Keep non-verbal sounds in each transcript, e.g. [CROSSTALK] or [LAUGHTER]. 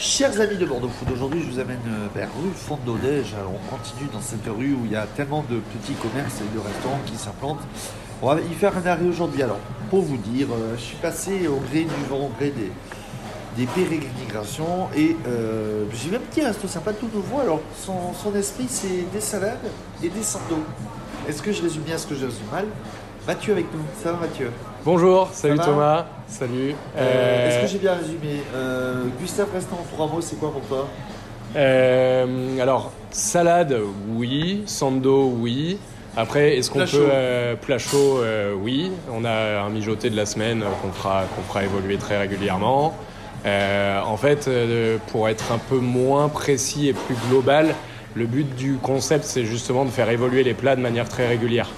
Chers amis de Bordeaux Food, aujourd'hui je vous amène euh, vers rue Fondodège. Alors on continue dans cette rue où il y a tellement de petits commerces et de restaurants qui s'implantent. On va y faire un arrêt aujourd'hui. Alors pour vous dire, euh, je suis passé au gré du vent, au gré des, pérégrinations et euh, j'ai vu un petit resto sympa tout nouveau. Alors son, son esprit c'est des salades et des sandos. Est-ce que je résume bien ce que je résume mal? Mathieu avec nous, ça va Mathieu? Bonjour, salut Thomas, salut. Euh, Euh, Est-ce que j'ai bien résumé? Euh, Gustave restant en trois mots, c'est quoi pour toi? Euh, alors, salade, oui. Sando, oui. Après, est-ce qu'on peut... plat chaud, oui. On a un mijoté de la semaine qu'on fera, qu'on fera évoluer très régulièrement. En fait, pour être un peu moins précis et plus global, le but du concept, c'est justement de faire évoluer les plats de manière très régulière.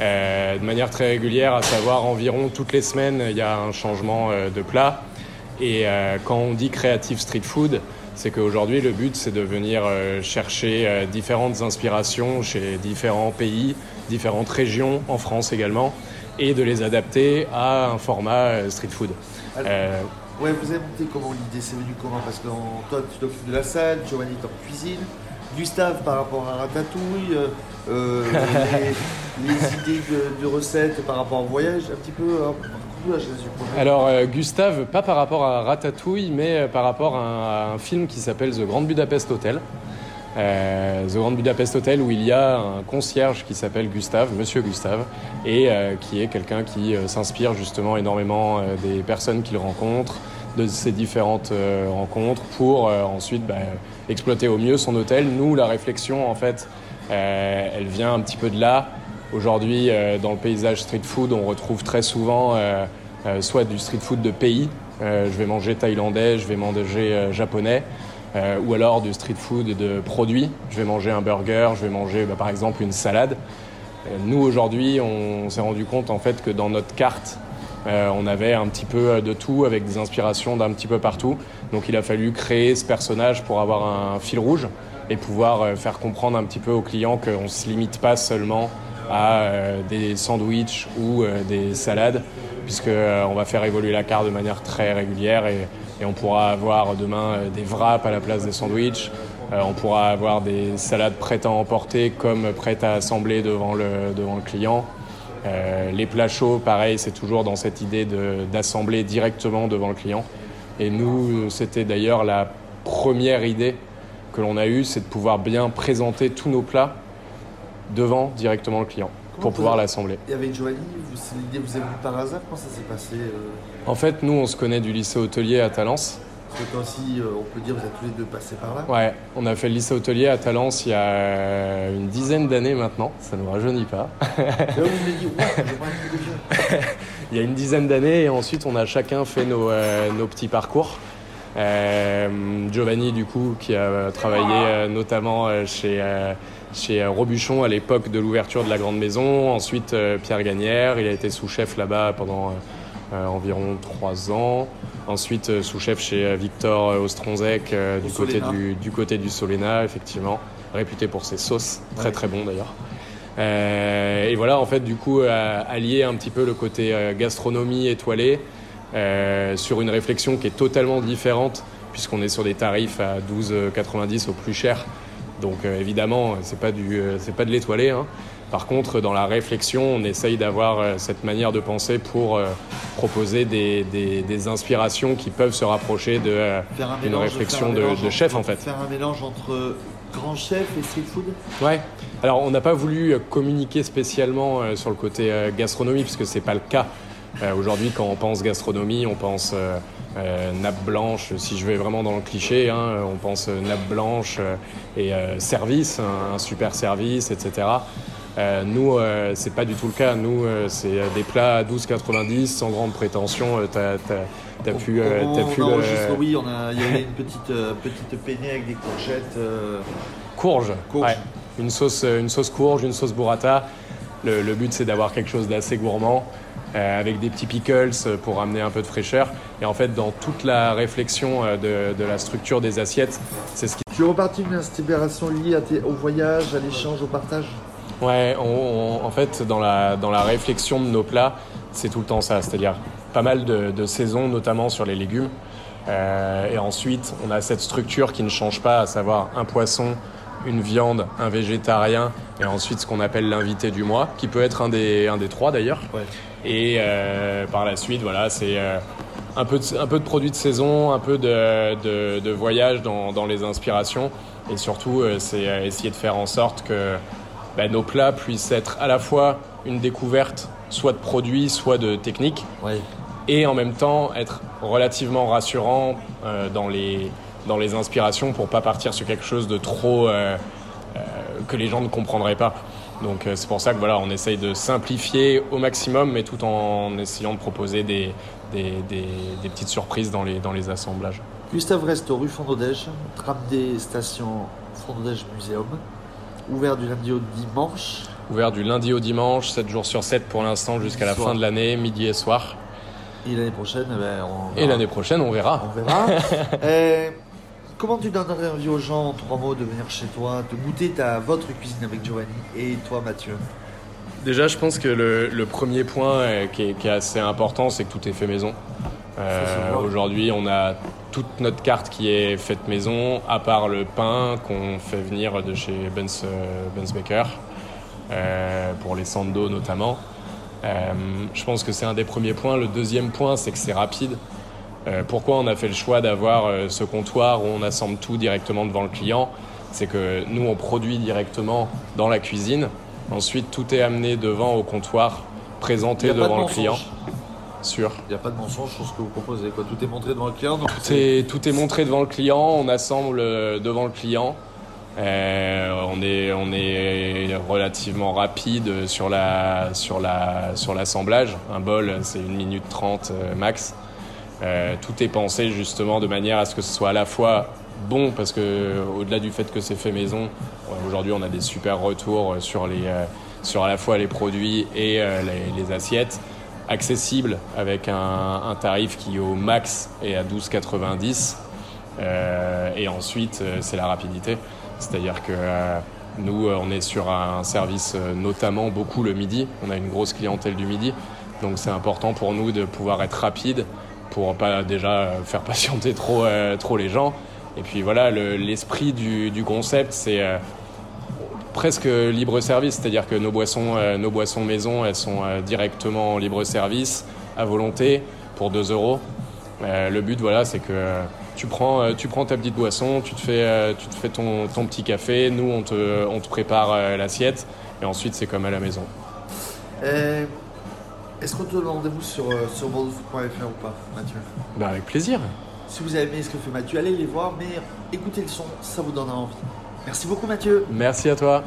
Euh, de manière très régulière, à savoir environ toutes les semaines, il y a un changement euh, de plat. Et euh, quand on dit creative street food, c'est qu'aujourd'hui le but c'est de venir chercher différentes inspirations chez différents pays, différentes régions en France également, et de les adapter à un format street food. Alors, Ouais, vous avez monté comment l'idée? C'est venu comment? Parce que en- toi, tu t'occupes de la salle, Giovanni est en cuisine, Gustave par rapport à Ratatouille, euh, [LAUGHS] les, idées de, recettes par rapport au voyage, un petit peu. hein. Alors euh, Gustave, pas par rapport à Ratatouille, mais euh, par rapport à un, film qui s'appelle The Grand Budapest Hotel. Euh, The Grand Budapest Hotel où il y a un concierge qui s'appelle Gustave, Monsieur Gustave, et qui est quelqu'un qui s'inspire justement énormément des personnes qu'il rencontre, de ces différentes rencontres, pour ensuite bah, exploiter au mieux son hôtel. Nous, la réflexion, en fait, elle vient un petit peu de là. Aujourd'hui, euh, dans le paysage street food, on retrouve très souvent euh, euh, soit du street food de pays, je vais manger thaïlandais, je vais manger japonais, ou alors du street food de produits, je vais manger un burger, je vais manger bah, par exemple une salade. Nous aujourd'hui, on s'est rendu compte en fait que dans notre carte, on avait un petit peu de tout avec des inspirations d'un petit peu partout. Donc il a fallu créer ce personnage pour avoir un fil rouge et pouvoir faire comprendre un petit peu aux clients qu'on ne se limite pas seulement à euh, des sandwichs ou euh, des salades, puisque euh, on va faire évoluer la carte de manière très régulière et, on pourra avoir demain des wraps à la place des sandwichs. On pourra avoir des salades prêtes à emporter comme prêtes à assembler devant le, devant le client. Les plats chauds, pareil, c'est toujours dans cette idée d'assembler directement devant le client. Et nous, c'était d'ailleurs la première idée que l'on a eue, c'est de pouvoir bien présenter tous nos plats devant directement le client Comment pour pouvoir l'assembler. Et avec c'est l'idée vous est venue par hasard Comment ça s'est passé euh En fait, nous, on se connaît du lycée hôtelier à Talence. Parce que aussi, euh, on peut dire, vous êtes tous les deux passés par là. Ouais, on a fait le lycée hôtelier à Talence il y a une dizaine d'années maintenant, ça ne nous rajeunit pas. [LAUGHS] Là, vous me dites, ouais, [LAUGHS] il y a une dizaine d'années et ensuite on a chacun fait nos, euh, nos petits parcours. Euh, Giovanni du coup qui a travaillé euh, notamment euh, chez, euh, chez Robuchon à l'époque de l'ouverture de la grande maison. Ensuite Pierre Gagnère, il a été sous-chef là-bas pendant euh, environ trois ans. Ensuite sous-chef chez Victor Ostronzek euh, du, côté du, du côté du Solena effectivement, réputé pour ses sauces, très Ouais. très bon d'ailleurs. Euh, et voilà, en fait, du coup, allier un petit peu le côté euh, gastronomie étoilée euh, sur une réflexion qui est totalement différente, puisqu'on est sur des tarifs à 12,90 au plus cher. Donc, euh, évidemment, c'est pas du, euh, pas de l'étoilé. hein. Par contre, dans la réflexion, on essaye d'avoir cette manière de penser pour proposer des, des- des inspirations qui peuvent se rapprocher de, Faire un Une mélange- réflexion de- de entre- chef, en fait. Faire un mélange entre grand chef et street food Ouais. Alors, on n'a pas voulu communiquer spécialement sur le côté gastronomie, puisque c'est pas le cas. Euh, Aujourd'hui, quand on pense gastronomie, on pense euh, euh, nappe blanche. Si je vais vraiment dans le cliché, hein, on pense nappe blanche et service, un, un super service, etc. Euh, nous, euh, c'est pas du tout le cas. Nous, euh, c'est des plats à 12,90 sans grande prétention. T'as, t'as- t'as pu, on, on pu le- oui, on a, il y avait une petite, petite peinée avec des courgettes. Courge. Courge. Ouais. Une sauce, une sauce courge, une sauce burrata. Le, le but, c'est d'avoir quelque chose d'assez gourmand, avec des petits pickles euh, pour amener un peu de fraîcheur. Et en fait, dans toute la réflexion euh, de, de la structure des assiettes, c'est ce qui. Tu es reparti d'une inspiration liée à tes- au voyage, à l'échange, au partage? Ouais, on- on- en fait, dans la, dans la réflexion de nos plats, c'est tout le temps ça. C'est-à-dire pas mal de, de saisons, notamment sur les légumes. et ensuite, on a cette structure qui ne change pas, à savoir un poisson, une viande, un végétarien, et ensuite ce qu'on appelle l'invité du mois, qui peut être un des, un des trois d'ailleurs. Et par la suite, voilà, c'est un, peu de, un peu de produits de saison, un peu de, de, voyage dans, dans, les inspirations, et surtout, c'est essayer de faire en sorte que bah, nos plats puissent être à la fois une découverte, soit de produits, soit de techniques, et en même temps être relativement rassurant euh, dans, les, dans les inspirations pour pas partir sur quelque chose de trop euh, euh, que les gens ne comprendraient pas. Donc c'est pour ça que voilà, on essaye de simplifier au maximum, mais tout en essayant de proposer des, des, des, petites surprises dans les, dans les assemblages. Gustave Resto, rue Fondodège, tram des stations Fondodège Muséum ouvert du lundi au dimanche. Ouvert du lundi au dimanche, 7 jours sur 7 pour l'instant jusqu'à la fin de l'année, midi et soir. Et l'année prochaine, eh ben, on Et l'année prochaine, on verra. On verra. [LAUGHS] Eh, comment tu donnerais envie aux gens, en trois mots, de venir chez toi, de goûter ta, votre cuisine avec Giovanni et toi, Mathieu? Déjà, je pense que le, premier point euh, qui est, assez important, c'est que tout est fait maison. Euh, aujourd'hui, on a toute notre carte qui est faite maison, à part le pain qu'on fait venir de chez Benz, euh, Baker, euh, pour les sando notamment. Je pense que c'est un des premiers points. Le deuxième point, c'est que c'est rapide. Pourquoi on a fait le choix d'avoir ce comptoir où on assemble tout directement devant le client? C'est que nous, on produit directement dans la cuisine. Ensuite, tout est amené devant au comptoir, présenté devant le client. Il n'y a pas de mensonge sur ce que vous proposez. Quoi. Tout est montré devant le client. tout, est... tout est montré devant le client. On assemble euh, devant le client. Euh, on est on est relativement rapide sur la sur la sur l'assemblage. Un bol, c'est une minute trente euh, tout est pensé justement de manière à ce que ce soit à la fois bon parce que au-delà du fait que c'est fait maison, aujourd'hui on a des super retours sur les sur à la fois les produits et les, assiettes. Accessible avec un, tarif qui au max est à 12,90 euh, et ensuite euh, c'est la rapidité. C'est-à-dire que euh, nous on est sur un service notamment beaucoup le midi. On a une grosse clientèle du midi. Donc c'est important pour nous de pouvoir être rapide pour pas déjà faire patienter trop, trop les gens et puis voilà l'esprit du, concept c'est presque libre service, c'est-à-dire que nos boissons, euh, nos boissons maison, elles sont euh, directement en libre service, à volonté, pour 2 euros. Euh, le but, voilà, c'est que tu prends, tu prends ta petite boisson, tu te fais, tu te fais ton, ton petit café, nous, on te, on te prépare l'assiette, et ensuite, c'est comme à la maison. Est-ce qu'on te donne rendez-vous sur, sur bordeauxfoot.fr ou pas, Mathieu? Bah, Avec plaisir. Si vous avez aimé ce que fait Mathieu, allez les voir, mais écoutez le son, ça vous donnera envie. Merci beaucoup Mathieu. Merci à toi.